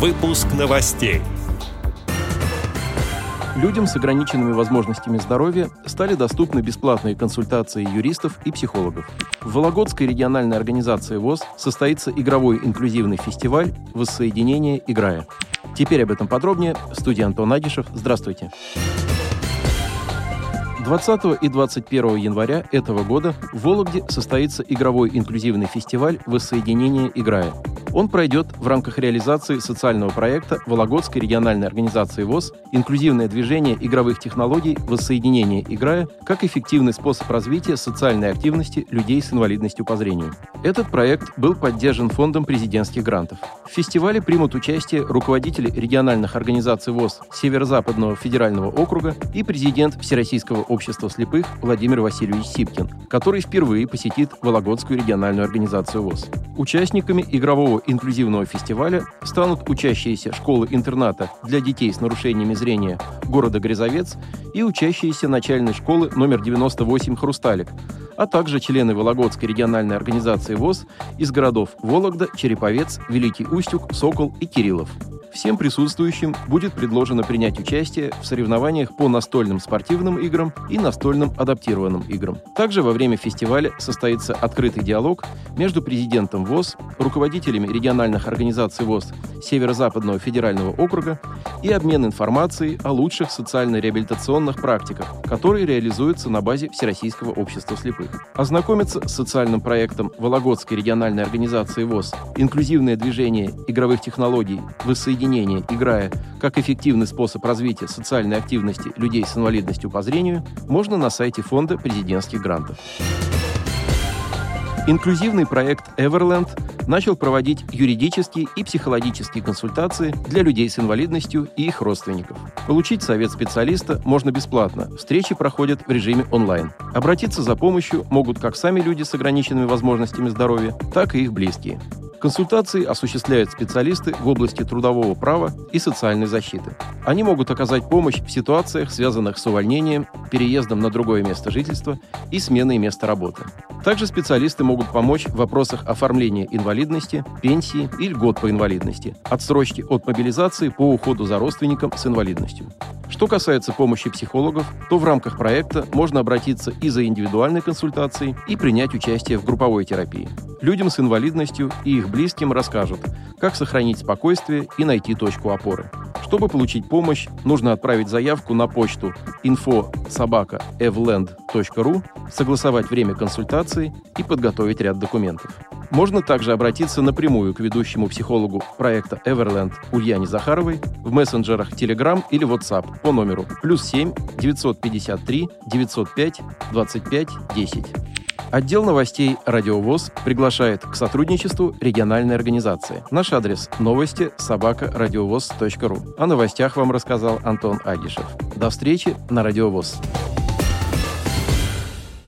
Выпуск новостей. Людям с ограниченными возможностями здоровья стали доступны бесплатные консультации юристов и психологов. В Вологодской региональной организации ВОЗ состоится игровой инклюзивный фестиваль «Воссоединение. Играя». Теперь об этом подробнее. Студия Антон Агишев. Здравствуйте. 20 и 21 января этого года в Вологде состоится игровой инклюзивный фестиваль «Воссоединение. Играя». Он пройдет в рамках реализации социального проекта Вологодской региональной организации ВОЗ «Инклюзивное движение игровых технологий воссоединение играя» как эффективный способ развития социальной активности людей с инвалидностью по зрению. Этот проект был поддержан Фондом президентских грантов. В фестивале примут участие руководители региональных организаций ВОЗ Северо-Западного федерального округа и президент Всероссийского общества слепых Владимир Васильевич Сипкин, который впервые посетит Вологодскую региональную организацию ВОЗ. Участниками игрового инклюзивного фестиваля станут учащиеся школы-интерната для детей с нарушениями зрения города Грязовец и учащиеся начальной школы номер 98 «Хрусталик», а также члены Вологодской региональной организации ВОЗ из городов Вологда, Череповец, Великий Устюг, Сокол и Кириллов. Всем присутствующим будет предложено принять участие в соревнованиях по настольным спортивным играм и настольным адаптированным играм. Также во время фестиваля состоится открытый диалог между президентом ВОЗ, руководителями региональных организаций ВОЗ Северо-Западного федерального округа и обмен информацией о лучших социально-реабилитационных практиках, которые реализуются на базе Всероссийского общества слепых. Ознакомиться с социальным проектом Вологодской региональной организации ВОЗ «Инклюзивное движение игровых технологий воссоединение объединения, играя как эффективный способ развития социальной активности людей с инвалидностью по зрению, можно на сайте Фонда президентских грантов. Инклюзивный проект Everland начал проводить юридические и психологические консультации для людей с инвалидностью и их родственников. Получить совет специалиста можно бесплатно. Встречи проходят в режиме онлайн. Обратиться за помощью могут как сами люди с ограниченными возможностями здоровья, так и их близкие. Консультации осуществляют специалисты в области трудового права и социальной защиты. Они могут оказать помощь в ситуациях, связанных с увольнением, переездом на другое место жительства и сменой места работы. Также специалисты могут помочь в вопросах оформления инвалидности, пенсии и льгот по инвалидности, отсрочки от мобилизации по уходу за родственником с инвалидностью. Что касается помощи психологов, то в рамках проекта можно обратиться и за индивидуальной консультацией, и принять участие в групповой терапии. Людям с инвалидностью и их близким расскажут, как сохранить спокойствие и найти точку опоры. Чтобы получить помощь, нужно отправить заявку на почту info собака согласовать время консультации и подготовить ряд документов. Можно также обратиться напрямую к ведущему психологу проекта Everland Ульяне Захаровой в мессенджерах Telegram или WhatsApp по номеру плюс 7 953 905 25 10. Отдел новостей «Радиовоз» приглашает к сотрудничеству региональной организации. Наш адрес – новости собака радиовоз.ру. О новостях вам рассказал Антон Агишев. До встречи на «Радиовоз».